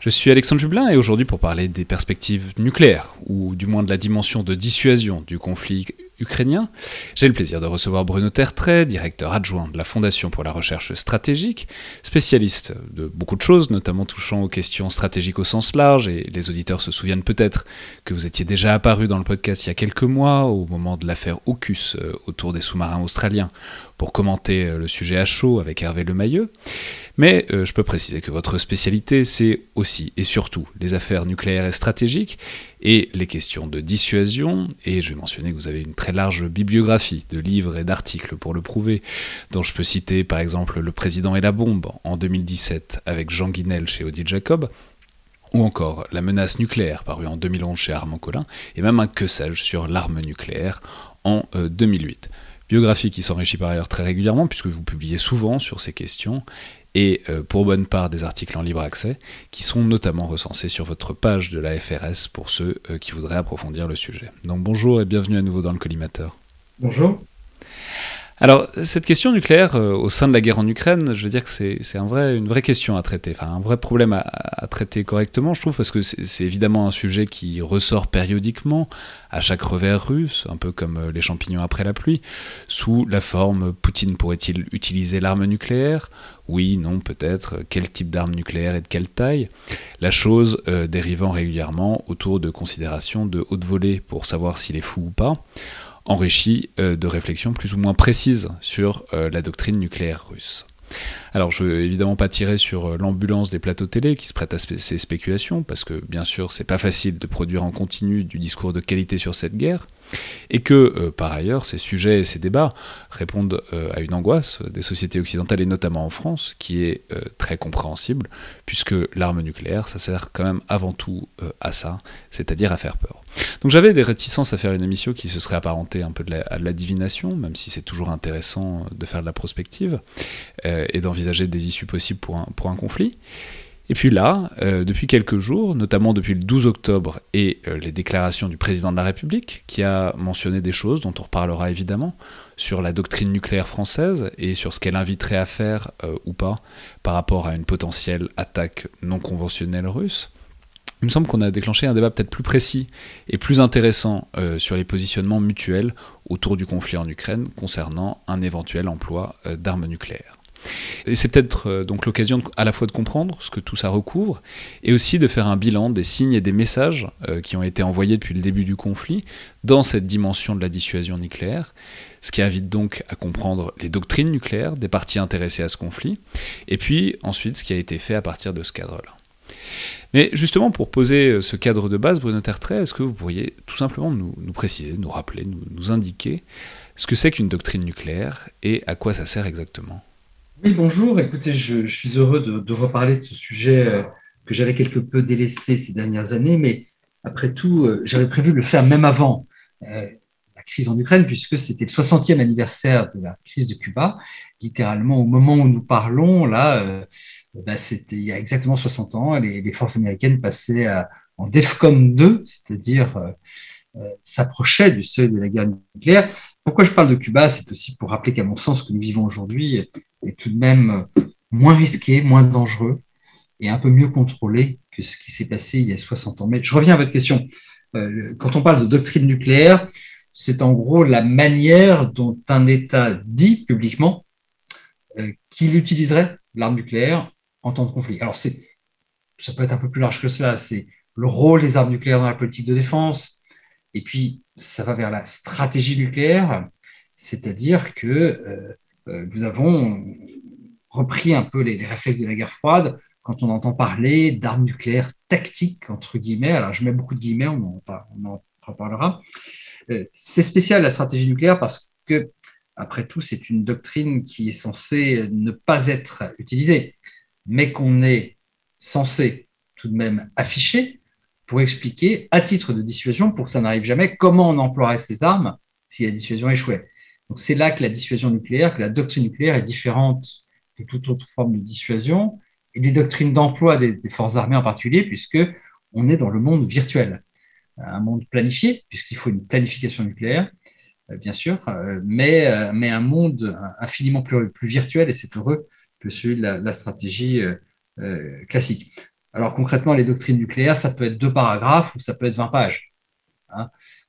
Je suis Alexandre Jublin et aujourd'hui pour parler des perspectives nucléaires, ou du moins de la dimension de dissuasion du conflit ukrainien. J'ai le plaisir de recevoir Bruno Tertrais, directeur adjoint de la Fondation pour la recherche stratégique, spécialiste de beaucoup de choses, notamment touchant aux questions stratégiques au sens large, et les auditeurs se souviennent peut-être que vous étiez déjà apparu dans le podcast il y a quelques mois, au moment de l'affaire AUKUS euh, autour des sous-marins australiens, pour commenter euh, le sujet à chaud avec Hervé Lemayeux. Mais euh, je peux préciser que votre spécialité, c'est aussi et surtout les affaires nucléaires et stratégiques et les questions de dissuasion. Et je vais mentionner que vous avez une très large bibliographie de livres et d'articles pour le prouver, dont je peux citer par exemple Le Président et la bombe en 2017 avec Jean Guinel chez Odile Jacob, ou encore La menace nucléaire paru en 2011 chez Armand Collin, et même un que sais-je sur l'arme nucléaire en 2008. Euh, Biographie qui s'enrichit par ailleurs très régulièrement puisque vous publiez souvent sur ces questions et euh, pour bonne part des articles en libre accès, qui sont notamment recensés sur votre page de la FRS pour ceux euh, qui voudraient approfondir le sujet. Donc bonjour et bienvenue à nouveau dans le collimateur. Bonjour. Alors, cette question nucléaire euh, au sein de la guerre en Ukraine, je veux dire que c'est une vraie question à traiter, enfin un vrai problème à, traiter correctement, je trouve, parce que c'est évidemment un sujet qui ressort périodiquement à chaque revers russe, un peu comme euh, les champignons après la pluie, sous la forme Poutine pourrait-il utiliser l'arme nucléaire? Oui, non, peut-être. Quel type d'arme nucléaire et de quelle taille? La chose euh, dérivant régulièrement autour de considérations de haute volée pour savoir s'il est fou ou pas enrichi euh, de réflexions plus ou moins précises sur euh, la doctrine nucléaire russe. Alors je veux évidemment pas tirer sur euh, l'ambulance des plateaux télé qui se prêtent à ces spéculations, parce que bien sûr c'est pas facile de produire en continu du discours de qualité sur cette guerre, et que, par ailleurs, ces sujets et ces débats répondent à une angoisse des sociétés occidentales, et notamment en France, qui est très compréhensible, puisque l'arme nucléaire, ça sert quand même avant tout à ça, c'est-à-dire à faire peur. Donc j'avais des réticences à faire une émission qui se serait apparentée un peu à de la divination, même si c'est toujours intéressant de faire de la prospective, et d'envisager des issues possibles pour un conflit. Et puis là, euh, depuis quelques jours, notamment depuis le 12 octobre et euh, les déclarations du président de la République, qui a mentionné des choses dont on reparlera évidemment, sur la doctrine nucléaire française et sur ce qu'elle inviterait à faire euh, ou pas par rapport à une potentielle attaque non conventionnelle russe. Il me semble qu'on a déclenché un débat peut-être plus précis et plus intéressant sur les positionnements mutuels autour du conflit en Ukraine concernant un éventuel emploi d'armes nucléaires. Et c'est peut-être euh, donc l'occasion à la fois de comprendre ce que tout ça recouvre et aussi de faire un bilan des signes et des messages euh, qui ont été envoyés depuis le début du conflit dans cette dimension de la dissuasion nucléaire, ce qui invite donc à comprendre les doctrines nucléaires des parties intéressées à ce conflit, et puis ensuite ce qui a été fait à partir de ce cadre-là. Mais justement, pour poser euh, ce cadre de base, Bruno Tertrais, est-ce que vous pourriez tout simplement nous, préciser, nous rappeler, nous indiquer ce que c'est qu'une doctrine nucléaire et à quoi ça sert exactement? Oui, bonjour. Écoutez, je, suis heureux de, reparler de ce sujet euh, que j'avais quelque peu délaissé ces dernières années, mais après tout, euh, j'avais prévu de le faire même avant la crise en Ukraine, puisque c'était le 60e anniversaire de la crise de Cuba. Littéralement, au moment où nous parlons, là, bah, c'était il y a exactement 60 ans, les, forces américaines passaient en DEFCON 2, c'est-à-dire s'approchaient du seuil de la guerre nucléaire. Pourquoi je parle de Cuba? C'est aussi pour rappeler qu'à mon sens, ce que nous vivons aujourd'hui est tout de même moins risqué, moins dangereux et un peu mieux contrôlé que ce qui s'est passé il y a 60 ans. Mais je reviens à votre question. Euh, quand on parle de doctrine nucléaire, c'est en gros la manière dont un État dit publiquement euh, qu'il utiliserait l'arme nucléaire en temps de conflit. Alors, ça peut être un peu plus large que cela. C'est le rôle des armes nucléaires dans la politique de défense. Et puis, ça va vers la stratégie nucléaire, c'est-à-dire que euh, euh, nous avons repris un peu les, réflexes de la guerre froide quand on entend parler d'armes nucléaires tactiques, entre guillemets. Alors, je mets beaucoup de guillemets, on en, reparlera. Euh, c'est spécial la stratégie nucléaire parce que, après tout, c'est une doctrine qui est censée ne pas être utilisée, mais qu'on est censé tout de même afficher pour expliquer, à titre de dissuasion, pour que ça n'arrive jamais, comment on emploierait ces armes si la dissuasion échouait. Donc c'est là que la dissuasion nucléaire, que la doctrine nucléaire est différente de toute autre forme de dissuasion et des doctrines d'emploi des, forces armées en particulier, puisque on est dans le monde virtuel. un monde planifié, puisqu'il faut une planification nucléaire, bien sûr, mais, mais un monde infiniment plus virtuel, et c'est heureux que celui de la, stratégie classique. Alors concrètement, les doctrines nucléaires, ça peut être deux paragraphes ou ça peut être 20 pages. Hein.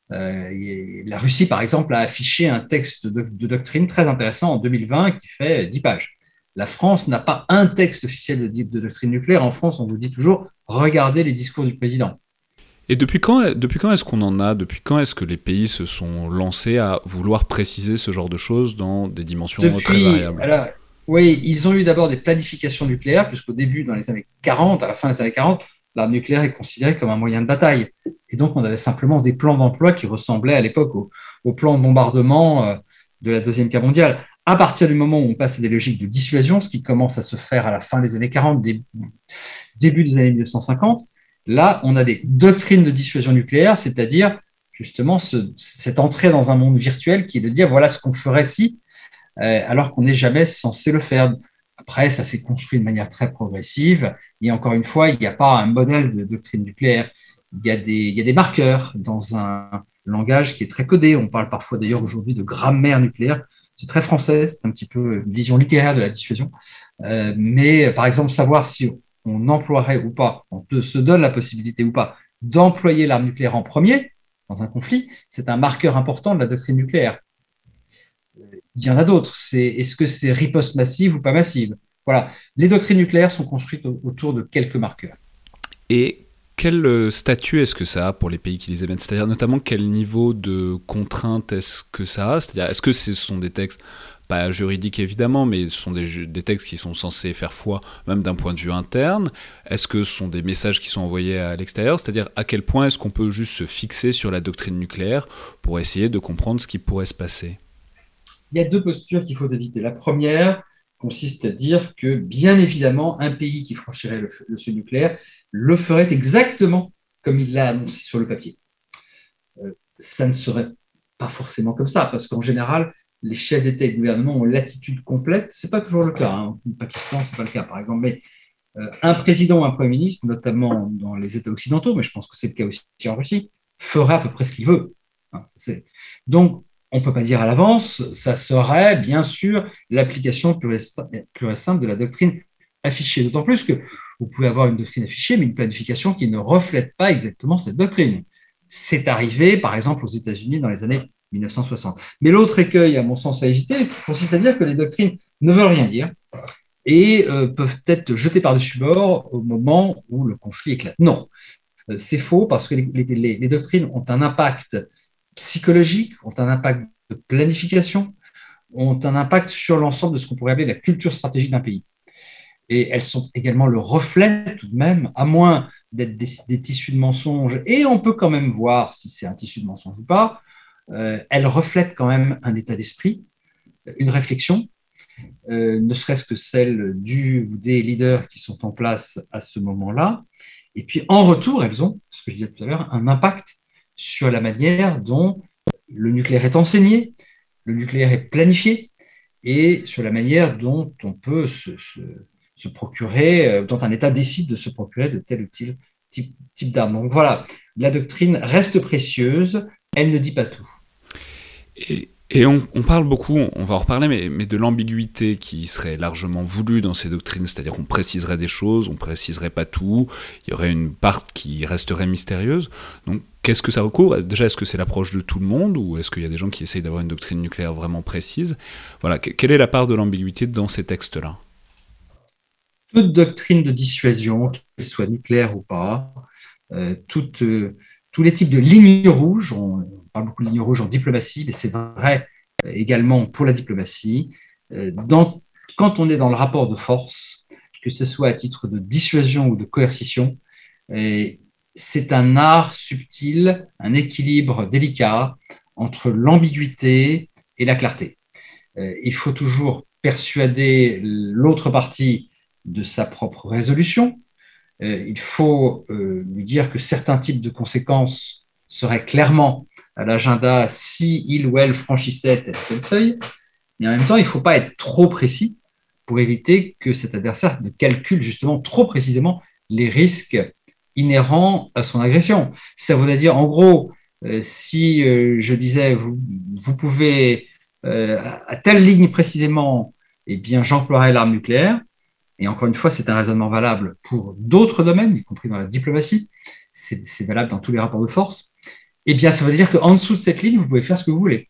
la Russie, par exemple, a affiché un texte de, de, doctrine très intéressant en 2020 qui fait 10 pages. La France n'a pas un texte officiel de, de doctrine nucléaire. En France, on vous dit toujours regardez les discours du président. Et depuis quand, depuis quand est-ce qu'on en a Depuis quand est-ce que les pays se sont lancés à vouloir préciser ce genre de choses dans des dimensions très variables? Oui, ils ont eu d'abord des planifications nucléaires, puisqu'au début, dans les années 40, à la fin des années 40, l'arme nucléaire est considérée comme un moyen de bataille. Et donc, on avait simplement des plans d'emploi qui ressemblaient à l'époque au, au, plan de bombardement euh, de la Deuxième Guerre mondiale à partir du moment où on passe à des logiques de dissuasion, ce qui commence à se faire à la fin des années 40, début, des années 1950, là, on a des doctrines de dissuasion nucléaire, c'est-à-dire justement cette entrée dans un monde virtuel qui est de dire voilà ce qu'on ferait si, alors qu'on n'est jamais censé le faire. Après, ça s'est construit de manière très progressive. Et encore une fois, il n'y a pas un modèle de doctrine nucléaire. Il y, a des, il y a des marqueurs dans un langage qui est très codé. On parle parfois d'ailleurs aujourd'hui de grammaire nucléaire c'est très français, c'est un petit peu une vision littéraire de la dissuasion. Euh, mais par exemple, savoir si on emploierait ou pas, on se donne la possibilité ou pas d'employer l'arme nucléaire en premier dans un conflit, c'est un marqueur important de la doctrine nucléaire. Il y en a d'autres. C'est est-ce que c'est riposte massive ou pas massive? Voilà. Les doctrines nucléaires sont construites autour de quelques marqueurs. Et quel euh, statut est-ce que ça a pour les pays qui les émettent? C'est-à-dire notamment quel niveau de contrainte est-ce que ça a? C'est-à-dire est-ce que ce sont des textes pas juridiques évidemment, mais ce sont des, des textes qui sont censés faire foi même d'un point de vue interne? Est-ce que ce sont des messages qui sont envoyés à l'extérieur? C'est-à-dire à quel point est-ce qu'on peut juste se fixer sur la doctrine nucléaire pour essayer de comprendre ce qui pourrait se passer? Il y a deux postures qu'il faut éviter. La première consiste à dire que bien évidemment, un pays qui franchirait le, seuil nucléaire le ferait exactement comme il l'a annoncé sur le papier. Euh, ça ne serait pas forcément comme ça, parce qu'en général, les chefs d'État et de gouvernement ont l'attitude complète. Ce n'est pas toujours le cas. Hein. Au Pakistan, ce n'est pas le cas, par exemple. Mais euh, un président ou un Premier ministre, notamment dans les États occidentaux, mais je pense que c'est le cas aussi en Russie, fera à peu près ce qu'il veut. Hein, Donc, on ne peut pas dire à l'avance, ça serait bien sûr l'application et simple de la doctrine affichée. D'autant plus que vous pouvez avoir une doctrine affichée, mais une planification qui ne reflète pas exactement cette doctrine. C'est arrivé, par exemple, aux États-Unis dans les années 1960. Mais l'autre écueil, à mon sens, à éviter, consiste à dire que les doctrines ne veulent rien dire et euh, peuvent être jetées par-dessus bord au moment où le conflit éclate. Non, euh, c'est faux parce que les, doctrines ont un impact psychologique, ont un impact de planification, ont un impact sur l'ensemble de ce qu'on pourrait appeler la culture stratégique d'un pays et elles sont également le reflet tout de même, à moins d'être des, tissus de mensonges, et on peut quand même voir si c'est un tissu de mensonge ou pas, euh, elles reflètent quand même un état d'esprit, une réflexion, euh, ne serait-ce que celle du ou des leaders qui sont en place à ce moment-là. Et puis en retour, elles ont, ce que je disais tout à l'heure, un impact sur la manière dont le nucléaire est enseigné, le nucléaire est planifié, et sur la manière dont on peut se, procurer, euh, dont un État décide de se procurer de tel ou tel type, d'arme. Donc voilà, la doctrine reste précieuse, elle ne dit pas tout. On, parle beaucoup, on va en reparler, mais, mais de l'ambiguïté qui serait largement voulue dans ces doctrines, c'est-à-dire qu'on préciserait des choses, on préciserait pas tout, il y aurait une part qui resterait mystérieuse. Donc qu'est-ce que ça recouvre? Déjà, est-ce que c'est l'approche de tout le monde, ou est-ce qu'il y a des gens qui essayent d'avoir une doctrine nucléaire vraiment précise? Voilà, quelle est la part de l'ambiguïté dans ces textes-là? Toute doctrine de dissuasion, qu'elle soit nucléaire ou pas, euh, euh, tous les types de lignes rouges, on, parle beaucoup de lignes rouges en diplomatie, mais c'est vrai euh, également pour la diplomatie, quand on est dans le rapport de force, que ce soit à titre de dissuasion ou de coercition, c'est un art subtil, un équilibre délicat entre l'ambiguïté et la clarté. il faut toujours persuader l'autre partie de sa propre résolution. Euh, il faut euh, lui dire que certains types de conséquences seraient clairement à l'agenda si il ou elle franchissait tel seuil. Mais en même temps, il ne faut pas être trop précis pour éviter que cet adversaire ne calcule justement trop précisément les risques inhérent à son agression. Ça voudrait dire, en gros, euh, si euh, je disais, vous, vous pouvez, euh, à telle ligne précisément, eh bien, j'emploierai l'arme nucléaire. Et encore une fois, c'est un raisonnement valable pour d'autres domaines, y compris dans la diplomatie. C'est valable dans tous les rapports de force. Eh bien, ça veut dire qu'en dessous de cette ligne, vous pouvez faire ce que vous voulez.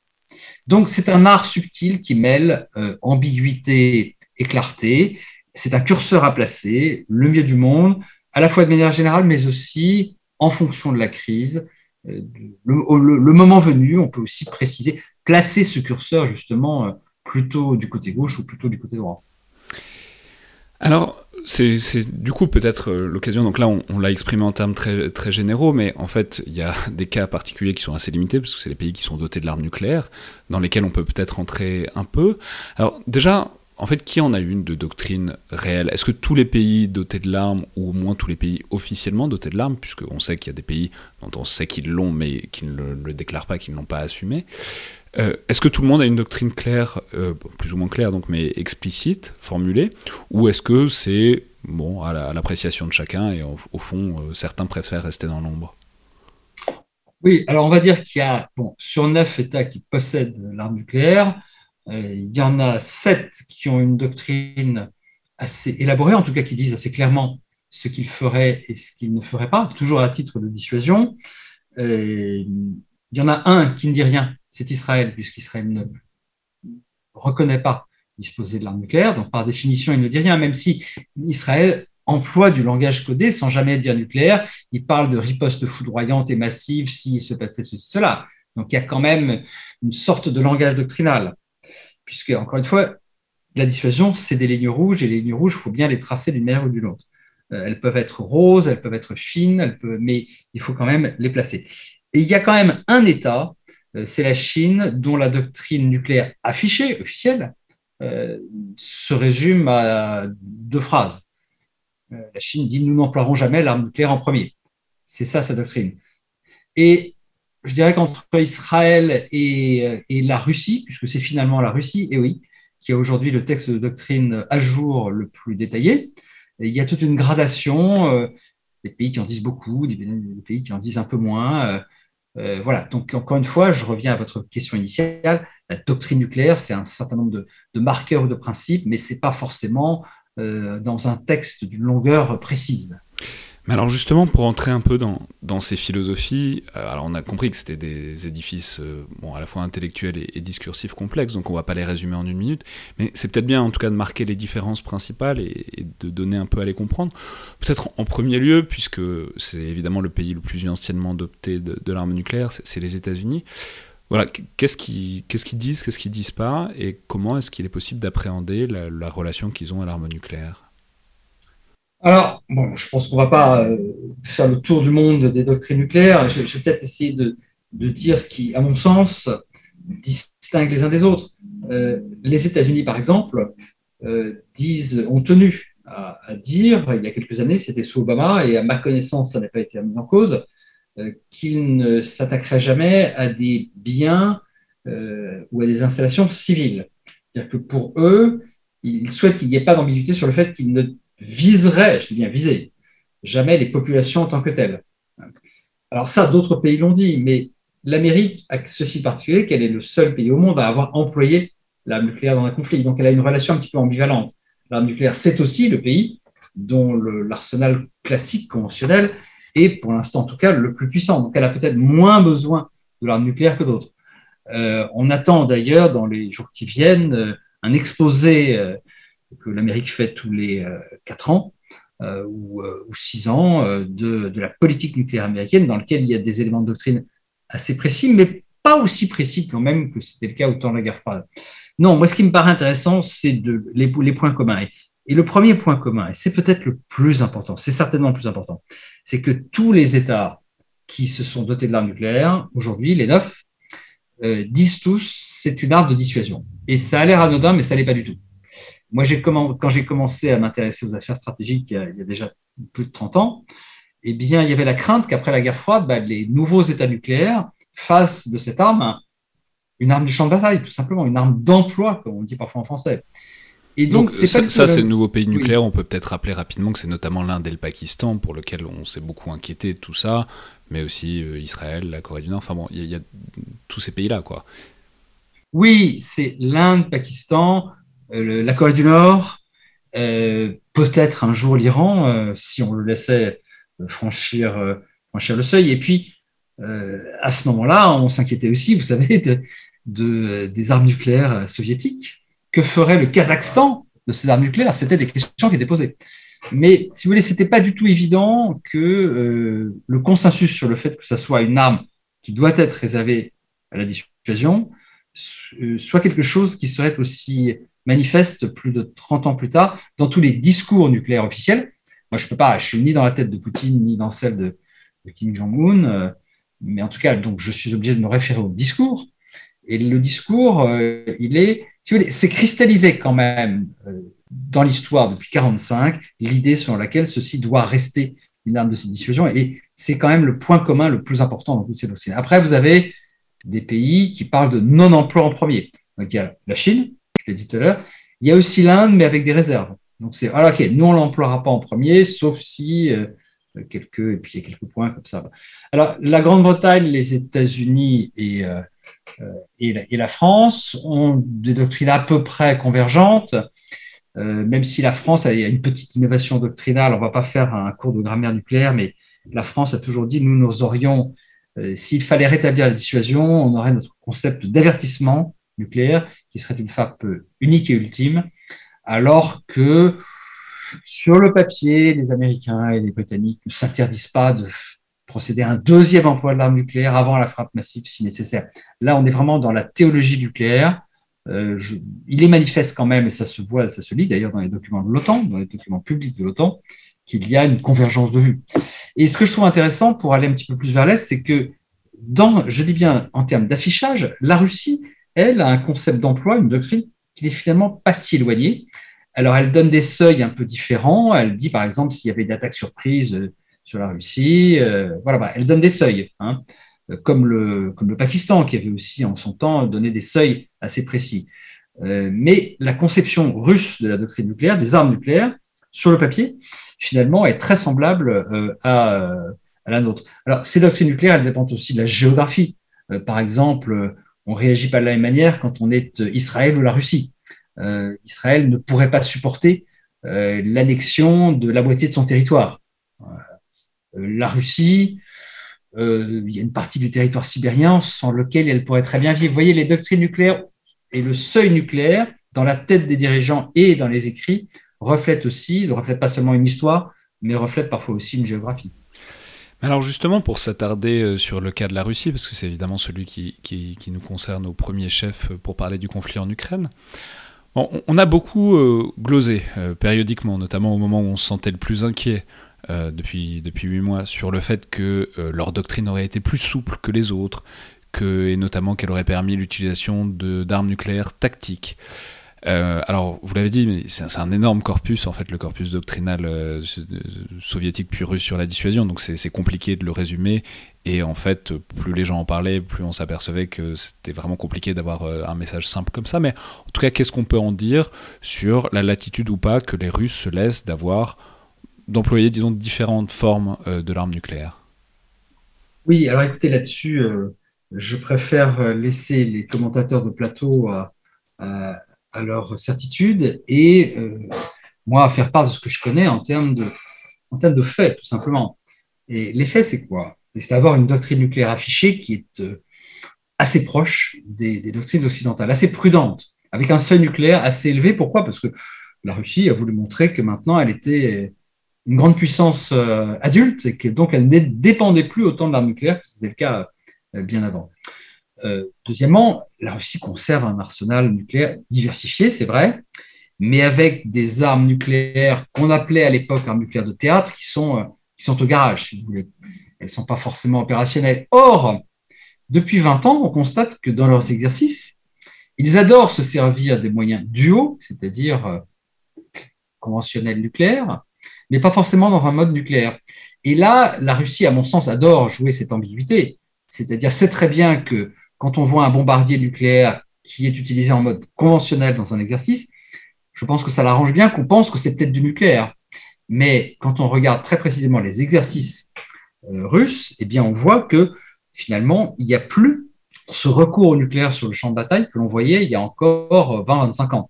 Donc, c'est un art subtil qui mêle ambiguïté et clarté. C'est un curseur à placer, le mieux du monde, à la fois de manière générale, mais aussi en fonction de la crise. Euh, le, moment venu, on peut aussi préciser, placer ce curseur justement euh, plutôt du côté gauche ou plutôt du côté droit. Alors, c'est du coup peut-être euh, l'occasion, donc là on, l'a exprimé en termes très, généraux, mais en fait il y a des cas particuliers qui sont assez limités, parce que c'est les pays qui sont dotés de l'arme nucléaire, dans lesquels on peut peut-être entrer un peu. Alors déjà, en fait, qui en a une de doctrine réelle? Est-ce que tous les pays dotés de l'arme, ou au moins tous les pays officiellement dotés de l'arme, puisqu'on sait qu'il y a des pays dont on sait qu'ils l'ont, mais qui ne le, déclarent pas, qui ne l'ont pas assumé, euh, est-ce que tout le monde a une doctrine claire, euh, plus ou moins claire, donc, mais explicite, formulée, ou est-ce que c'est bon à l'appréciation de chacun et au, fond, euh, certains préfèrent rester dans l'ombre? Oui, alors on va dire qu'il y a bon, sur neuf États qui possèdent l'arme nucléaire, il y en a sept qui ont une doctrine assez élaborée, en tout cas qui disent assez clairement ce qu'ils feraient et ce qu'ils ne feraient pas, toujours à titre de dissuasion. Il y en a un qui ne dit rien, c'est Israël, puisqu'Israël ne reconnaît pas disposer de l'arme nucléaire, donc par définition, il ne dit rien, même si Israël emploie du langage codé sans jamais dire nucléaire, il parle de riposte foudroyante et massive s'il se passait ceci, cela. Donc il y a quand même une sorte de langage doctrinal puisque, encore une fois, la dissuasion, c'est des lignes rouges, et les lignes rouges, il faut bien les tracer d'une manière ou d'une autre. Euh, elles peuvent être roses, elles peuvent être fines, elles peuvent, mais il faut quand même les placer. Et il y a quand même un État, c'est la Chine, dont la doctrine nucléaire affichée, officielle, euh, se résume à deux phrases. la Chine dit nous n'emploierons jamais l'arme nucléaire en premier. C'est ça sa doctrine. Et je dirais qu'entre Israël et, la Russie, puisque c'est finalement la Russie, et oui, qui a aujourd'hui le texte de doctrine à jour le plus détaillé, il y a toute une gradation, euh, des pays qui en disent beaucoup, des pays qui en disent un peu moins. Euh, euh, voilà, donc encore une fois, je reviens à votre question initiale. La doctrine nucléaire, c'est un certain nombre de, de, marqueurs ou de principes, mais ce n'est pas forcément dans un texte d'une longueur précise. Mais alors justement, pour entrer un peu dans, ces philosophies, euh, alors on a compris que c'était des édifices euh, bon, à la fois intellectuels et, discursifs complexes, donc on va pas les résumer en une minute, mais c'est peut-être bien en tout cas de marquer les différences principales et, de donner un peu à les comprendre. Peut-être en premier lieu, puisque c'est évidemment le pays le plus anciennement doté de, l'arme nucléaire, c'est les États-Unis. Voilà, qu'est-ce qu'ils disent, qu'est-ce qu'ils disent pas, et comment est-ce qu'il est possible d'appréhender la relation qu'ils ont à l'arme nucléaire? Alors, bon, je pense qu'on ne va pas euh, faire le tour du monde des doctrines nucléaires. Je, vais peut-être essayer de, dire ce qui, à mon sens, distingue les uns des autres. Euh, les États-Unis, par exemple, euh, ont tenu à, dire, il y a quelques années, c'était sous Obama, et à ma connaissance, ça n'a pas été mis en cause, qu'ils ne s'attaqueraient jamais à des biens ou à des installations civiles. C'est-à-dire que pour eux, ils souhaitent qu'il n'y ait pas d'ambiguïté sur le fait qu'ils ne viserait, je dis bien viser, jamais les populations en tant que telles. Alors ça, d'autres pays l'ont dit, mais l'Amérique a ceci particulier qu'elle est le seul pays au monde à avoir employé l'arme nucléaire dans un conflit. Donc elle a une relation un petit peu ambivalente. L'arme nucléaire, c'est aussi le pays dont l'arsenal classique, conventionnel, est pour l'instant en tout cas le plus puissant. Donc elle a peut-être moins besoin de l'arme nucléaire que d'autres. Euh, on attend d'ailleurs dans les jours qui viennent euh, un exposé euh, que l'Amérique fait tous les euh, quatre ans euh, ou, euh, ou, six ans de, la politique nucléaire américaine, dans lequel il y a des éléments de doctrine assez précis, mais pas aussi précis quand même que c'était le cas au temps de la guerre froide. Non, moi, ce qui me paraît intéressant, c'est les, points communs. Et, le premier point commun, et c'est peut-être le plus important, c'est certainement le plus important, c'est que tous les États qui se sont dotés de l'arme nucléaire, aujourd'hui, les neuf, disent tous c'est une arme de dissuasion. Et ça a l'air anodin, mais ça l'est pas du tout. Moi, quand j'ai commencé à m'intéresser aux affaires stratégiques il y, a, déjà plus de 30 ans, eh bien, il y avait la crainte qu'après la guerre froide, bah, les nouveaux États nucléaires fassent de cette arme une arme du champ de bataille, tout simplement, une arme d'emploi, comme on dit parfois en français. Et donc, ça, ça c'est le nouveau pays nucléaire. On peut peut-être rappeler rapidement que c'est notamment l'Inde et le Pakistan pour lequel on s'est beaucoup inquiété de tout ça, mais aussi euh, Israël, la Corée du Nord. Enfin bon, il y, a tous ces pays-là, quoi. Oui, c'est l'Inde, Pakistan, euh, la Corée du Nord, euh, peut-être un jour l'Iran, si on le laissait franchir, franchir le seuil. Et puis, à ce moment-là, on s'inquiétait aussi, vous savez, de, des armes nucléaires soviétiques que ferait le Kazakhstan de ces armes nucléaires? C'était des questions qui étaient posées. Mais si vous voulez, c'était pas du tout évident que euh, le consensus sur le fait que ça soit une arme qui doit être réservée à la dissuasion euh, soit quelque chose qui serait aussi manifeste plus de 30 ans plus tard dans tous les discours nucléaires officiels. Moi, je peux pas, je suis ni dans la tête de Poutine ni dans celle de, Kim Jong-un, euh, mais en tout cas, donc je suis obligé de me référer au discours. Et le discours, il est c'est cristallisé quand même euh, dans l'histoire depuis 1945 l'idée selon laquelle ceci doit rester une arme de dissuasion et c'est quand même le point commun le plus important dans toutes ces doctrines. Après, vous avez des pays qui parlent de non-emploi en premier. Il y a la Chine, dit tout à l'heure. Il y a aussi l'Inde, mais avec des réserves. Donc, c'est, alors, ok, nous, on l'emploiera pas en premier, sauf si euh, quelques, et puis il y a quelques points comme ça. Alors, la Grande-Bretagne, les États-Unis et euh, euh, et la, France ont des doctrines à peu près convergentes. Même si la France a une petite innovation doctrinale, on va pas faire un cours de grammaire nucléaire, mais la France a toujours dit, nous, nous aurions, s'il fallait rétablir la dissuasion, on aurait notre concept d'avertissement nucléaire, qui serait une frappe unique et ultime, alors que sur le papier, les Américains et les Britanniques ne s'interdisent pas de procéder à un deuxième emploi de l'arme nucléaire avant la frappe massive si nécessaire. Là, on est vraiment dans la théologie nucléaire. Euh, il est manifeste quand même, et ça se voit, ça se lit d'ailleurs dans les documents de l'OTAN, dans les documents publics de l'OTAN, qu'il y a une convergence de vues. Et ce que je trouve intéressant pour aller un petit peu plus vers l'Est, c'est que dans, je dis bien en termes d'affichage, la Russie, elle, a un concept d'emploi, une doctrine qui n'est finalement pas si éloignée. Alors, elle donne des seuils un peu différents. Elle dit, par exemple, s'il y avait une attaque surprise sur la Russie. Euh, voilà, bah, elle donne des seuils, hein, comme, le, comme le Pakistan, qui avait aussi en son temps donné des seuils assez précis. Euh, mais la conception russe de la doctrine nucléaire, des armes nucléaires, sur le papier, finalement, est très semblable euh, à, à, la nôtre. Alors, ces doctrines nucléaires, elles dépendent aussi de la géographie. par exemple, on réagit pas de la même manière quand on est Israël ou la Russie. Israël ne pourrait pas supporter l'annexion de la moitié de son territoire. Euh, la Russie, euh, il y a une partie du territoire sibérien sans lequel elle pourrait très bien vivre. Vous voyez, les doctrines nucléaires et le seuil nucléaire, dans la tête des dirigeants et dans les écrits, reflètent aussi, ne reflètent pas seulement une histoire, mais reflètent parfois aussi une géographie. Alors justement, pour s'attarder euh, sur le cas de la Russie, parce que c'est évidemment celui qui, nous concerne au premier chef pour parler du conflit en Ukraine, on, a beaucoup glosé périodiquement, notamment au moment où on se sentait le plus inquiet euh, depuis, depuis 8 mois sur le fait que euh, leur doctrine aurait été plus souple que les autres, et notamment qu'elle aurait permis l'utilisation d'armes nucléaires tactiques. Euh, alors, vous l'avez dit, c'est un énorme corpus, en fait, le corpus doctrinal soviétique puis russe sur la dissuasion, donc c'est compliqué de le résumer. Et en fait, plus les gens en parlaient, plus on s'apercevait que c'était vraiment compliqué d'avoir un message simple comme ça. Mais en tout cas, qu'est-ce qu'on peut en dire sur la latitude ou pas que les Russes se laissent d'avoir d'employer, disons, différentes formes euh, de l'arme nucléaire? Oui, alors écoutez, là-dessus, euh, je préfère euh, laisser les commentateurs de plateau à, leur certitude et moi à faire part de ce que je connais en termes de, en termes de faits, tout simplement. Et les faits, c'est quoi? C'est d'avoir une doctrine nucléaire affichée qui est assez proche des, doctrines occidentales, assez prudente, avec un seuil nucléaire assez élevé. Pourquoi? Parce que la Russie a voulu montrer que maintenant elle était une grande puissance euh, adulte et que donc elle ne dépendait plus autant de l'arme nucléaire que c'était le cas euh, bien avant. Euh, deuxièmement, la Russie conserve un arsenal nucléaire diversifié, c'est vrai, mais avec des armes nucléaires qu'on appelait à l'époque armes nucléaires de théâtre qui sont, qui sont au garage, si vous voulez. Elles ne sont pas forcément opérationnelles. Or, depuis 20 ans, on constate que dans leurs exercices, ils adorent se servir des moyens duaux, c'est-à-dire conventionnels nucléaires, mais pas forcément dans un mode nucléaire. Et là, la Russie, à mon sens, adore jouer cette ambiguïté. C'est-à-dire, c'est très bien que quand on voit un bombardier nucléaire qui est utilisé en mode conventionnel dans un exercice, je pense que ça l'arrange bien qu'on pense que c'est peut-être du nucléaire. Mais quand on regarde très précisément les exercices euh, russes, eh bien, on voit que finalement, il n'y a plus ce recours au nucléaire sur le champ de bataille que l'on voyait il y a encore 20-25 ans.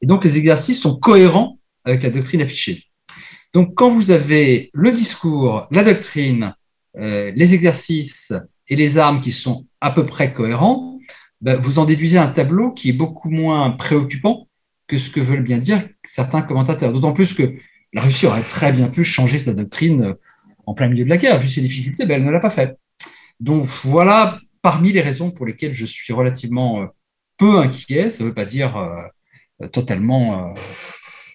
Et donc, les exercices sont cohérents avec la doctrine affichée. Donc, quand vous avez le discours, la doctrine, euh, les exercices et les armes qui sont à peu près cohérents, ben, vous en déduisez un tableau qui est beaucoup moins préoccupant que ce que veulent bien dire certains commentateurs. D'autant plus que la Russie aurait très bien pu changer sa doctrine en plein milieu de la guerre. Vu ses difficultés, ben, elle ne l'a pas fait. Donc voilà parmi les raisons pour lesquelles je suis relativement euh, peu inquiet. Ça ne veut pas dire euh, totalement,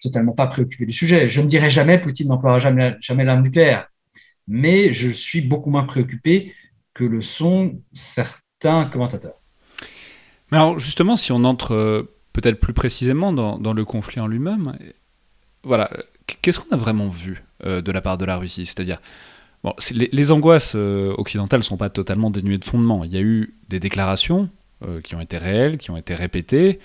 totalement pas préoccupé du sujet. Je ne dirais jamais Poutine n'emploiera jamais l'arme nucléaire mais je suis beaucoup moins préoccupé que le sont certains commentateurs. Mais alors justement, si on entre euh, peut-être plus précisément dans, le conflit en lui-même, voilà, qu'est-ce qu'on a vraiment vu euh, de la part de la Russie? C'est-à-dire, bon, les, angoisses euh, occidentales ne sont pas totalement dénuées de fondement. Il y a eu des déclarations qui ont été réelles, qui ont été répétées,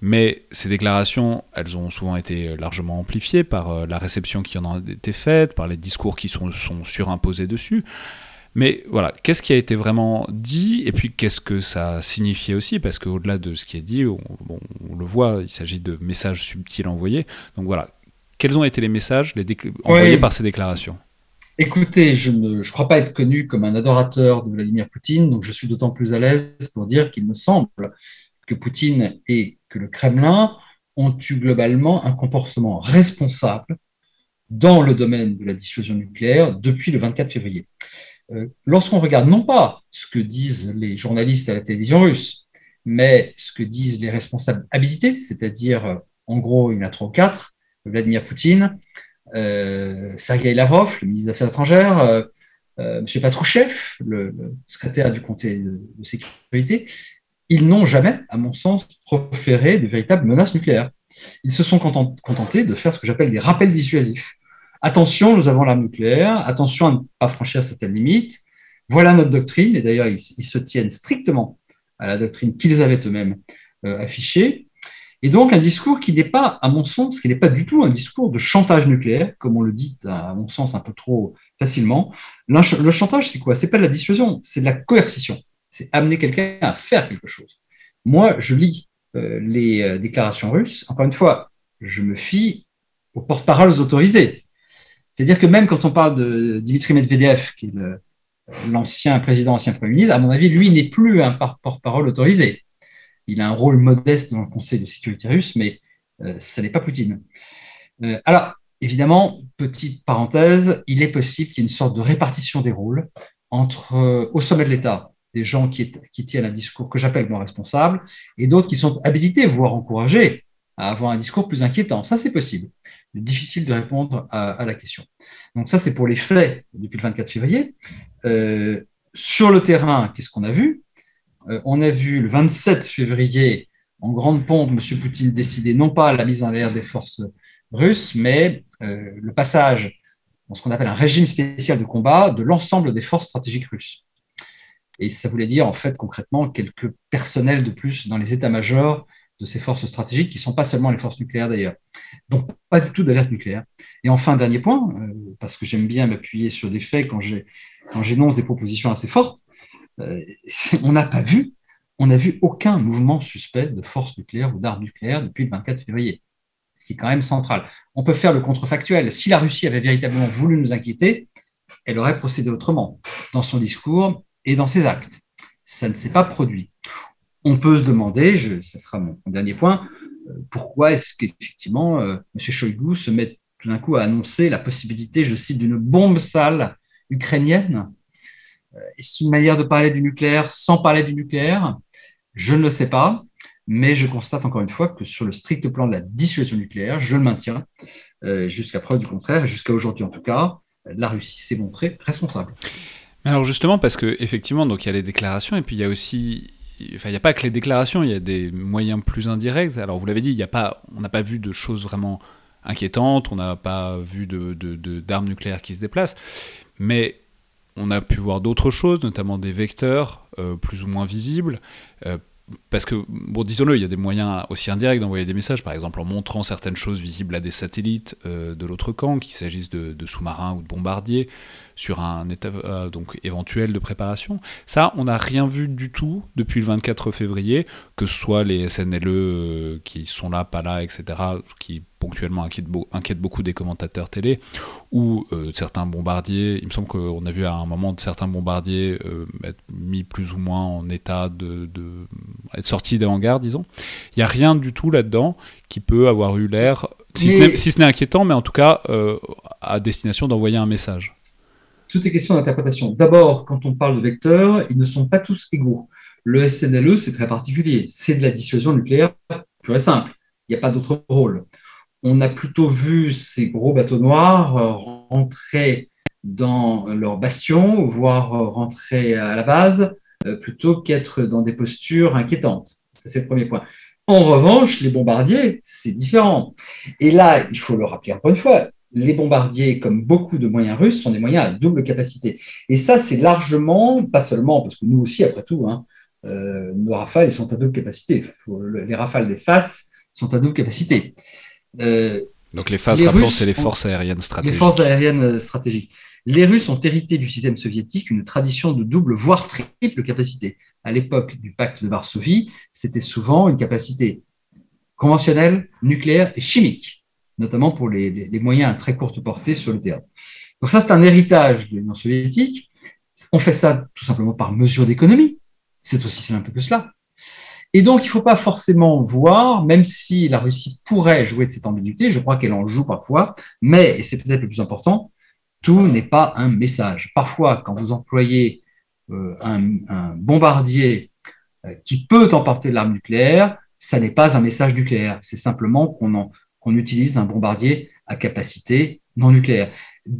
mais ces déclarations, elles ont souvent été largement amplifiées par euh, la réception qui en a été faite, par les discours qui sont surimposés dessus. Mais voilà, qu'est-ce qui a été vraiment dit et puis qu'est-ce que ça signifiait aussi? Parce qu'au-delà de ce qui est dit, on, le voit, il s'agit de messages subtils envoyés. Donc voilà, quels ont été les messages les envoyés par ces déclarations? Écoutez, je ne je crois pas être connu comme un adorateur de Vladimir Poutine, donc je suis d'autant plus à l'aise pour dire qu'il me semble que Poutine et que le Kremlin ont eu globalement un comportement responsable dans le domaine de la dissuasion nucléaire depuis le 24 février. Euh, lorsqu'on regarde non pas ce que disent les journalistes à la télévision russe, mais ce que disent les responsables habilités, c'est-à-dire euh, en gros il y en a trois ou quatre, Vladimir Poutine, euh, Sergei Lavrov, le ministre des Affaires étrangères, euh, M. Patrouchev, le, secrétaire du de, de sécurité, ils n'ont jamais, à mon sens, proféré de véritables menaces nucléaires. Ils se sont contentés de faire ce que j'appelle des rappels dissuasifs. Attention, nous avons l'arme nucléaire, attention à ne pas franchir certaines limites. Voilà notre doctrine, et d'ailleurs, ils, se tiennent strictement à la doctrine qu'ils avaient eux-mêmes euh, affichée. Et donc, un discours qui n'est pas, à mon sens, qui n'est pas du tout un discours de chantage nucléaire, comme on le dit, à mon sens, un peu trop facilement. Le chantage, c'est quoi? C'est pas de la dissuasion, c'est de la coercition c'est amener quelqu'un à faire quelque chose. Moi, je lis euh, les euh, déclarations russes. Encore une fois, je me fie aux porte-paroles autorisés. C'est-à-dire que même quand on parle de Dimitri Medvedev, qui est l'ancien président, ancien premier ministre, à mon avis, lui n'est plus un porte-parole autorisé. Il a un rôle modeste dans le Conseil de sécurité russe, mais euh, ce n'est pas Poutine. alors, évidemment, petite parenthèse, il est possible qu'il y ait une sorte de répartition des rôles entre, au sommet de l'État, des gens qui, tiennent un discours que j'appelle non responsable, et d'autres qui sont habilités, voire encouragés, à avoir un discours plus inquiétant. Ça, c'est possible. Difficile de répondre à, la question. Donc ça, c'est pour les faits depuis le 24 février. Euh, sur le terrain, qu'est-ce qu'on a vu? Euh, On a vu le 27 février, en grande pompe, M. Poutine décider non pas la mise en l'air des forces russes, mais euh, le passage dans ce qu'on appelle un régime spécial de combat de l'ensemble des forces stratégiques russes. Et ça voulait dire, en fait, concrètement, quelques personnels de plus dans les états-majors de ces forces stratégiques, qui ne sont pas seulement les forces nucléaires d'ailleurs. Donc, pas du tout d'alerte nucléaire. Et enfin, dernier point, euh, parce que j'aime bien m'appuyer sur des faits quand j'énonce des propositions assez fortes, euh, on n'a pas vu, on n'a vu aucun mouvement suspect de forces nucléaires ou d'armes nucléaires depuis le 24 février, ce qui est quand même central. On peut faire le contrefactuel. Si la Russie avait véritablement voulu nous inquiéter, elle aurait procédé autrement. Dans son discours, et dans ses actes. Ça ne s'est pas produit. On peut se demander, ce sera mon, dernier point, euh, pourquoi est-ce qu'effectivement euh, M. Shoigu se met tout d'un coup à annoncer la possibilité, je cite, d'une bombe sale ukrainienne? Euh, Est-ce une manière de parler du nucléaire sans parler du nucléaire? Je ne le sais pas, mais je constate encore une fois que sur le strict plan de la dissuasion nucléaire, je le maintiens, jusqu'à preuve du contraire, et jusqu'à aujourd'hui en tout cas, la Russie s'est montrée responsable. Alors justement, parce que effectivement, donc il y a les déclarations et puis il y a aussi, il n'y a pas que les déclarations, il y a des moyens plus indirects. Alors vous l'avez dit, y a pas, on n'a pas vu de choses vraiment inquiétantes, on n'a pas vu d'armes nucléaires qui se déplacent, mais on a pu voir d'autres choses, notamment des vecteurs euh, plus ou moins visibles. Euh, parce que, disons-le, il y a des moyens aussi indirects d'envoyer des messages, par exemple en montrant certaines choses visibles à des satellites euh, de l'autre camp, qu'il s'agisse de, sous-marins ou de bombardiers, sur un état euh, donc éventuel de préparation. Ça, on n'a rien vu du tout depuis le 24 février, que ce soit les SNLE euh, qui sont là, pas là, etc., qui ponctuellement inquiètent, beaucoup des commentateurs télé, ou euh, certains bombardiers. Il me semble qu'on a vu à un moment de certains bombardiers être mis plus ou moins en état de, être sortis des hangars, disons. Il n'y a rien du tout là-dedans qui peut avoir eu l'air, si ce n'est inquiétant, mais en tout cas à destination d'envoyer un message tout est question d'interprétation. D'abord, quand on parle de vecteurs, ils ne sont pas tous égaux. Le SNLE, c'est très particulier. C'est de la dissuasion nucléaire pure et simple. Il n'y a pas d'autre rôle. On a plutôt vu ces gros bateaux noirs euh, rentrer dans leur bastion, voire euh, rentrer à la base, euh, plutôt qu'être dans des postures inquiétantes. Ça, c'est le premier point. En revanche, les bombardiers, c'est différent. Et là, il faut le rappeler encore une fois, les bombardiers, comme beaucoup de moyens russes, sont des moyens à double capacité. Et ça, c'est largement, pas seulement, parce que nous aussi, après tout, hein, euh, nos rafales sont à double capacité. les rafales des FAS sont à double capacité. Euh, Donc les FAS, rappelons, c'est les forces aériennes stratégiques. Les forces aériennes euh, stratégiques. Les Russes ont hérité du système soviétique une tradition de double, voire triple capacité. À l'époque du pacte de Varsovie, c'était souvent une capacité conventionnelle, nucléaire et chimique notamment pour les, moyens à très courte portée sur le terrain. Donc ça, c'est un héritage de l'Union soviétique. On fait ça tout simplement par mesure d'économie. C'est aussi simple que cela. Et donc, il ne faut pas forcément voir, même si la Russie pourrait jouer de cette ambiguïté, je crois qu'elle en joue parfois, mais, et c'est peut-être le plus important, tout n'est pas un message. Parfois, quand vous employez euh, un, bombardier euh, qui peut emporter l'arme nucléaire, ça n'est pas un message nucléaire. C'est simplement qu'on en, on utilise un bombardier à capacité non nucléaire.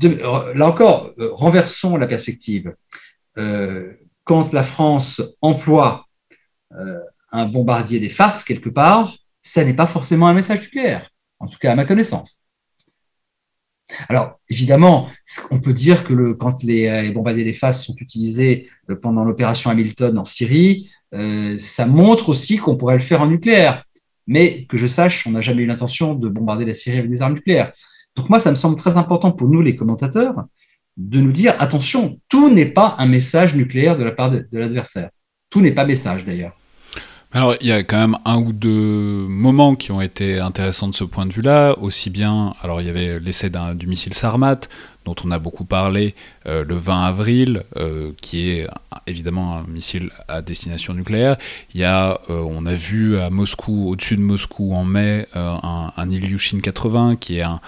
Euh, là encore, euh, renversons la perspective. Euh, quand la France emploie un bombardier des faces quelque part, ça n'est pas forcément un message nucléaire, en tout cas à ma connaissance. Alors, évidemment, on peut dire que quand les, bombardiers des faces sont utilisés pendant l'opération Hamilton en Syrie, ça montre aussi qu'on pourrait le faire en nucléaire. Mais que je sache, on n'a jamais eu l'intention de bombarder la Syrie avec des armes nucléaires. Donc moi, ça me semble très important pour nous, les commentateurs, de nous dire, attention, tout n'est pas un message nucléaire de la part de, l'adversaire. Tout n'est pas message d'ailleurs. Alors, il y a quand même un ou deux moments qui ont été intéressants de ce point de vue-là. Aussi bien, alors il y avait l'essai du missile Sarmat, dont on a beaucoup parlé euh, le 20 avril, euh, qui est évidemment un missile à destination nucléaire. Il y a, euh, on a vu à Moscou, au-dessus de Moscou en mai, un, un Ilyushin 80, qui est un,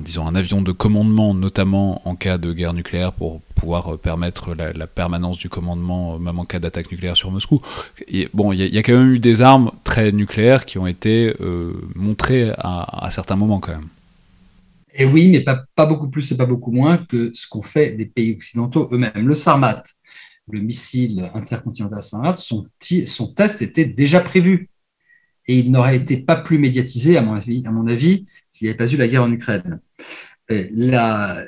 disons, un avion de commandement, notamment en cas de guerre nucléaire, pour pouvoir permettre la, permanence du commandement, même en cas d'attaque nucléaire sur Moscou. Et, bon, il y, a quand même eu des armes très nucléaires qui ont été montrées à, à certains moments quand même. Et oui, mais pas, beaucoup plus et pas beaucoup moins que ce qu'ont fait les pays occidentaux eux-mêmes. Le Sarmat, le missile intercontinental Sarmat, son, test était déjà prévu. Et il n'aurait été pas plus médiatisé, à mon avis, avis s'il n'y avait pas eu la guerre en Ukraine.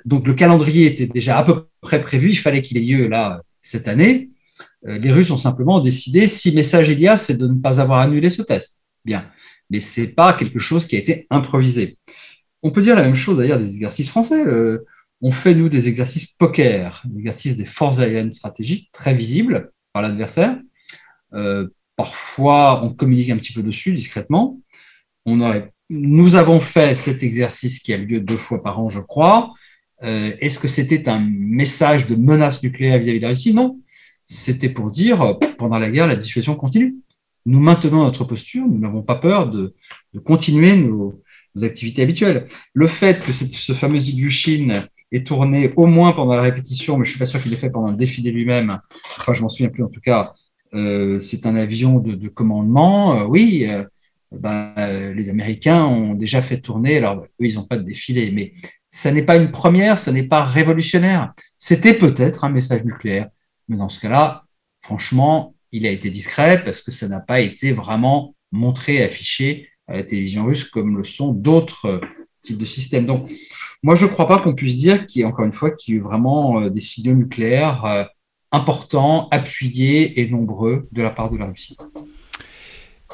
Donc le calendrier était déjà à peu près prévu, il fallait qu'il ait lieu là cette année. Euh, les Russes ont simplement décidé, si message il y a, c'est de ne pas avoir annulé ce test. Bien, mais c'est pas quelque chose qui a été improvisé. On peut dire la même chose d'ailleurs des exercices français. Euh, on fait, nous, des exercices poker, des exercices des forces aériennes stratégiques très visibles par l'adversaire. Euh, parfois, on communique un petit peu dessus discrètement. Nous avons fait cet exercice qui a lieu deux fois par an, je crois. Euh, est-ce que c'était un message de menace nucléaire vis-à-vis de la Russie? Non. C'était pour dire, pendant la guerre, la dissuasion continue. Nous maintenons notre posture, nous n'avons pas peur de continuer nos, activités habituelles. Le fait que ce fameux Ilyushin est tourné au moins pendant la répétition, mais je suis pas sûr qu'il ait fait pendant le défilé lui-même. Enfin, je m'en souviens plus en tout cas. Euh, c'est un avion de, commandement. Euh, oui, euh, ben, les Américains ont déjà fait tourner. Alors, eux, ils n'ont pas de défilé, mais ça n'est pas une première, ça n'est pas révolutionnaire. C'était peut-être un message nucléaire, mais dans ce cas-là, franchement, il a été discret parce que ça n'a pas été vraiment montré, affiché à la télévision russe, comme le sont d'autres euh, types de systèmes. Donc, moi, je ne crois pas qu'on puisse dire qu'il y ait, encore une fois, qu'il y ait vraiment euh, des signaux nucléaires euh, importants, appuyés et nombreux de la part de la Russie.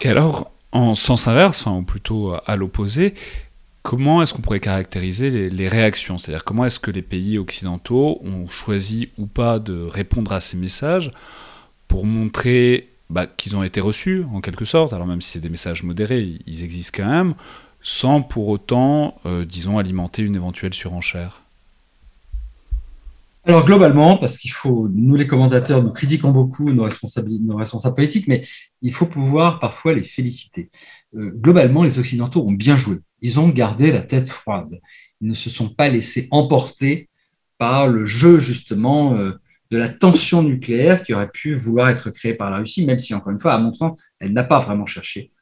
Et alors, en sens inverse, enfin, ou plutôt à l'opposé, comment est-ce qu'on pourrait caractériser les, réactions? C'est-à-dire comment est-ce que les pays occidentaux ont choisi ou pas de répondre à ces messages pour montrer bah, qu'ils ont été reçus, en quelque sorte, alors même si c'est des messages modérés, ils existent quand même, sans pour autant, euh, disons, alimenter une éventuelle surenchère alors globalement, parce qu'il faut, nous les commentateurs, nous critiquons beaucoup nos responsables, politiques, mais il faut pouvoir parfois les féliciter. Euh, globalement, les Occidentaux ont bien joué. Ils ont gardé la tête froide. Ils ne se sont pas laissés emporter par le jeu justement euh, de la tension nucléaire qui aurait pu vouloir être créée par la Russie, même si encore une fois, à mon sens, elle n'a pas vraiment cherché.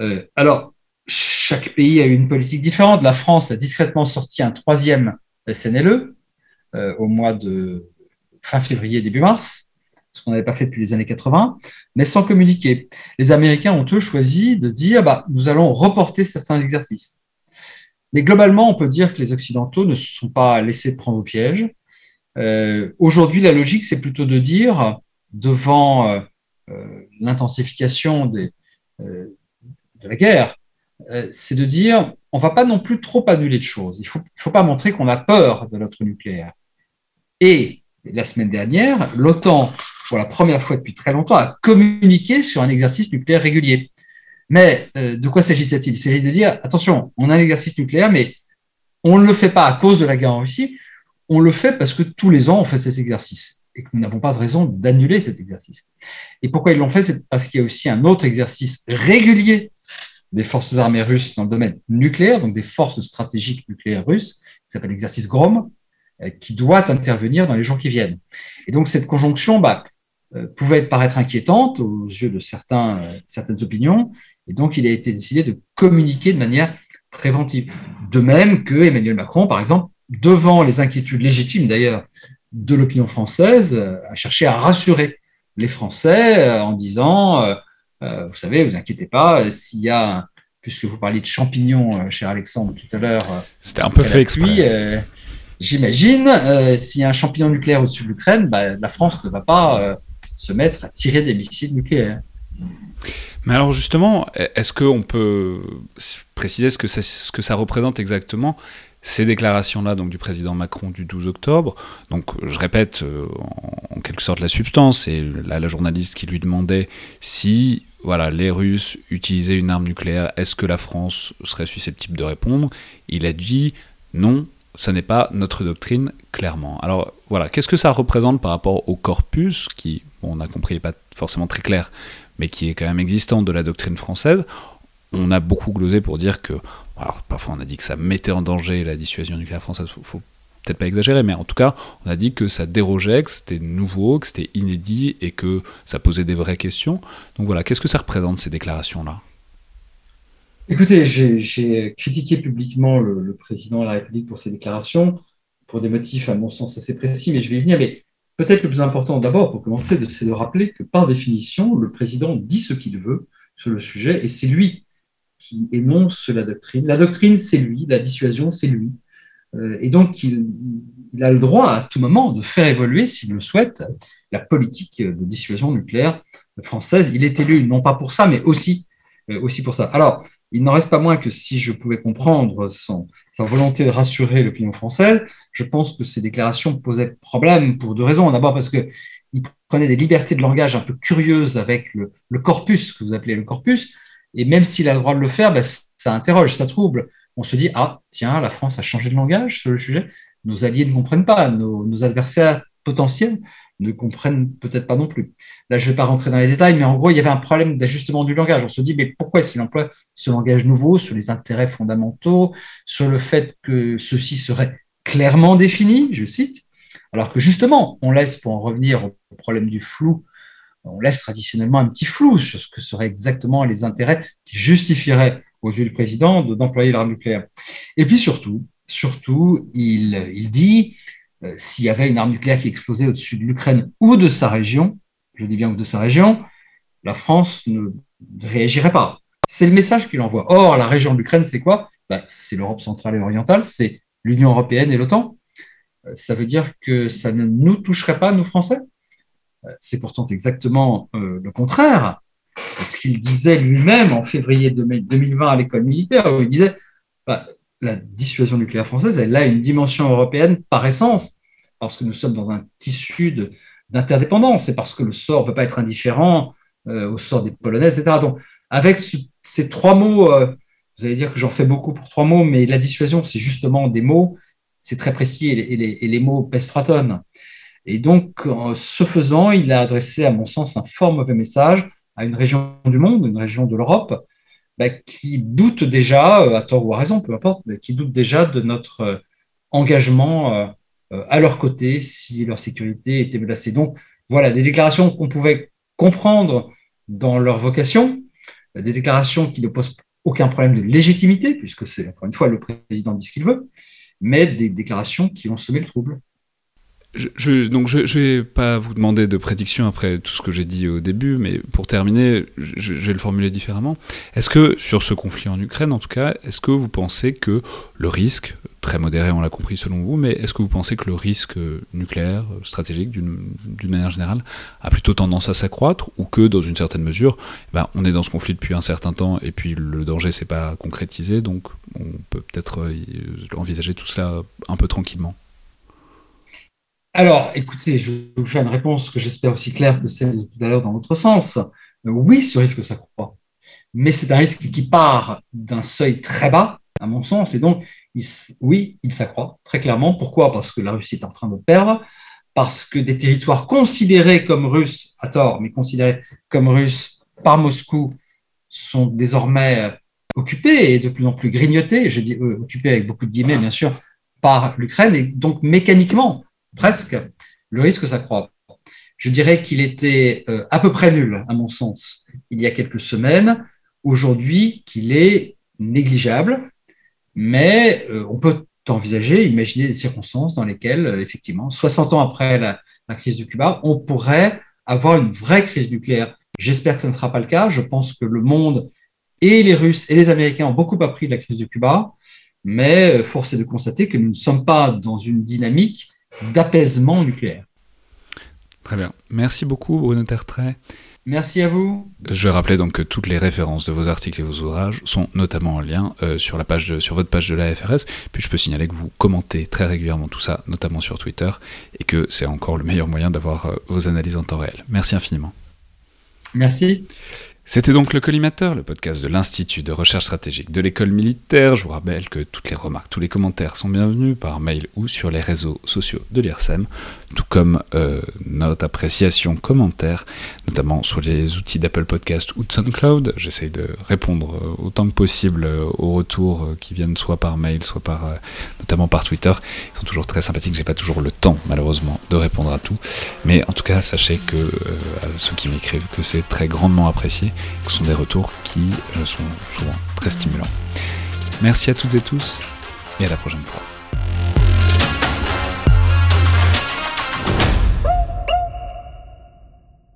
Euh, alors, chaque pays a eu une politique différente. La France a discrètement sorti un troisième SNLE euh, au mois de fin février, début mars, ce qu'on n'avait pas fait depuis les années 80, mais sans communiquer. Les Américains ont eux choisi de dire bah, nous allons reporter certains exercices. Mais globalement, on peut dire que les Occidentaux ne se sont pas laissés prendre au piège. Euh, Aujourd'hui, la logique, c'est plutôt de dire, devant euh, euh l'intensification de la guerre, c'est de dire on ne va pas non plus trop annuler de choses. Il ne faut, faut pas montrer qu'on a peur de notre nucléaire. Et la semaine dernière, l'OTAN, pour la première fois depuis très longtemps, a communiqué sur un exercice nucléaire régulier. Mais de quoi s'agissait-il Il s'agit de dire, attention, on a un exercice nucléaire, mais on ne le fait pas à cause de la guerre en Russie, on le fait parce que tous les ans, on fait cet exercice et que nous n'avons pas de raison d'annuler cet exercice. Et pourquoi ils l'ont fait? C'est parce qu'il y a aussi un autre exercice régulier des forces armées russes dans le domaine nucléaire, donc des forces stratégiques nucléaires russes, qui s'appelle l'exercice GROM, euh, qui doit intervenir dans les jours qui viennent. Et donc cette conjonction bah, euh, pouvait paraître inquiétante aux yeux de certains, euh, certaines opinions, et donc il a été décidé de communiquer de manière préventive. De même que Emmanuel Macron, par exemple, devant les inquiétudes légitimes d'ailleurs de l'opinion française, a cherché à rassurer les Français en disant, vous savez, vous inquiétez pas, s'il y a, puisque vous parliez de champignons, cher Alexandre, tout à l'heure. C'était un peu fait exprès j'imagine, euh, s'il y a un champignon nucléaire au-dessus de l'Ukraine, bah, la France ne va pas euh, se mettre à tirer des missiles nucléaires. Mais alors justement, est-ce qu'on peut préciser ce que, ça, ce que ça représente exactement ces déclarations-là donc du président Macron du 12 octobre. Donc je répète euh, en, quelque sorte la substance et là la journaliste qui lui demandait si voilà les Russes utilisaient une arme nucléaire, est-ce que la France serait susceptible de répondre? Il a dit non, ça n'est pas notre doctrine, clairement. Alors voilà, qu'est-ce que ça représente par rapport au corpus, qui, on a compris, n'est pas forcément très clair, mais qui est quand même existant de la doctrine française? On a beaucoup glosé pour dire que, alors parfois on a dit que ça mettait en danger la dissuasion nucléaire française, faut, faut peut-être pas exagérer, mais en tout cas, on a dit que ça dérogeait, que c'était nouveau, que c'était inédit et que ça posait des vraies questions. Donc voilà, qu'est-ce que ça représente ces déclarations-là? Écoutez, j'ai critiqué publiquement le, président de la République pour ses déclarations, pour des motifs, à mon sens, assez précis, mais je vais y venir. Mais peut-être le plus important d'abord, pour commencer, c'est de rappeler que par définition, le président dit ce qu'il veut sur le sujet, et c'est lui qui énonce la doctrine. La doctrine, c'est lui, la dissuasion, c'est lui. Euh, et donc, il, a le droit à tout moment de faire évoluer, s'il le souhaite, la politique de dissuasion nucléaire française. Il est élu non pas pour ça, mais aussi, euh, aussi pour ça. Alors, il n'en reste pas moins que si je pouvais comprendre son, sa volonté de rassurer l'opinion française, je pense que ces déclarations posaient problème pour deux raisons. D'abord parce que il prenait des libertés de langage un peu curieuses avec le, corpus, que vous appelez le corpus, et même s'il a le droit de le faire, ben, ça interroge, ça trouble. On se dit, ah, tiens, la France a changé de langage sur le sujet, nos alliés ne comprennent pas, nos adversaires potentiels ne comprennent peut-être pas non plus. Là, je ne vais pas rentrer dans les détails, mais en gros, il y avait un problème d'ajustement du langage. On se dit, mais pourquoi est-ce qu'il emploie ce langage nouveau sur les intérêts fondamentaux, sur le fait que ceci serait clairement défini, je cite, alors que justement, on laisse, pour en revenir au problème du flou, on laisse traditionnellement un petit flou sur ce que seraient exactement les intérêts qui justifieraient aux yeux du président d'employer l'arme nucléaire. Et puis surtout, surtout, il, dit euh, s'il y avait une arme nucléaire qui explosait au-dessus de l'Ukraine ou de sa région, je dis bien ou de sa région, la France ne réagirait pas. C'est le message qu'il envoie. Or, la région de l'Ukraine, c'est quoi? Bah, C'est l'Europe centrale et orientale, c'est l'Union européenne et l'OTAN. Euh, ça veut dire que ça ne nous toucherait pas, nous Français? C'est pourtant exactement le contraire. ce qu'il disait lui-même en février 2020 à l'école militaire, où il disait bah, la dissuasion nucléaire française, elle a une dimension européenne par essence, parce que nous sommes dans un tissu d'interdépendance, et parce que le sort ne peut pas être indifférent euh, au sort des Polonais, etc. Donc, avec ces trois mots, euh, vous allez dire que j'en fais beaucoup pour trois mots, mais la dissuasion, c'est justement des mots, c'est très précis, et les, et les mots pèsent trois tonnes. Et donc, en ce faisant, il a adressé, à mon sens, un fort mauvais message à une région du monde, une région de l'Europe, bah, qui doute déjà, euh, à tort ou à raison, peu importe, mais qui doute déjà de notre euh, engagement euh, à leur côté si leur sécurité était menacée. Donc, voilà, des déclarations qu'on pouvait comprendre dans leur vocation, des déclarations qui ne posent aucun problème de légitimité, puisque c'est, encore une fois, le président dit ce qu'il veut, mais des déclarations qui ont semé le trouble. Je, donc je, je vais pas vous demander de prédiction après tout ce que j'ai dit au début, mais pour terminer, je, vais le formuler différemment. Est-ce que sur ce conflit en Ukraine, en tout cas, est-ce que vous pensez que le risque, très modéré, on l'a compris selon vous, mais est-ce que vous pensez que le risque nucléaire stratégique, d'une manière générale, a plutôt tendance à s'accroître, ou que dans une certaine mesure, eh ben, on est dans ce conflit depuis un certain temps et puis le danger s'est pas concrétisé, donc on peut peut-être euh, envisager tout cela un peu tranquillement? Alors, écoutez, je vais vous faire une réponse que j'espère aussi claire que celle de tout à l'heure dans l'autre sens. Oui, ce risque s'accroît, mais c'est un risque qui part d'un seuil très bas, à mon sens, et donc, oui, il s'accroît très clairement. Pourquoi? Parce que la Russie est en train de perdre, parce que des territoires considérés comme russes, à tort, mais considérés comme russes par Moscou, sont désormais occupés et de plus en plus grignotés, je dis euh, occupés avec beaucoup de guillemets, bien sûr, par l'Ukraine, et donc mécaniquement, presque, le risque s'accroît. Je dirais qu'il était euh, à peu près nul, à mon sens, il y a quelques semaines. Aujourd'hui, qu'il est négligeable, mais euh, on peut envisager, imaginer des circonstances dans lesquelles, euh, effectivement, 60 ans après la, crise du Cuba, on pourrait avoir une vraie crise nucléaire. J'espère que ce ne sera pas le cas. Je pense que le monde et les Russes et les Américains ont beaucoup appris de la crise du Cuba, mais force est de constater que nous ne sommes pas dans une dynamique d'apaisement nucléaire. Très bien. Merci beaucoup, Bruno Tertrais. Merci à vous. Je rappelais donc que toutes les références de vos articles et vos ouvrages sont notamment en lien euh, sur, la page sur votre page de la FRS. Puis je peux signaler que vous commentez très régulièrement tout ça, notamment sur Twitter, et que c'est encore le meilleur moyen d'avoir euh, vos analyses en temps réel. Merci infiniment. Merci. C'était donc le collimateur, le podcast de l'Institut de recherche stratégique de l'école militaire. Je vous rappelle que toutes les remarques, tous les commentaires sont bienvenus par mail ou sur les réseaux sociaux de l'IRSEM tout comme euh, notre appréciation, commentaire, notamment sur les outils d'Apple Podcast ou de SoundCloud. J'essaye de répondre euh, autant que possible euh, aux retours qui viennent soit par mail, soit par, notamment par Twitter. Ils sont toujours très sympathiques. J'ai pas toujours le temps, malheureusement, de répondre à tout. Mais en tout cas, sachez que ceux qui m'écrivent que c'est très grandement apprécié, ce sont des retours qui sont souvent très stimulants. Merci à toutes et tous et à la prochaine fois.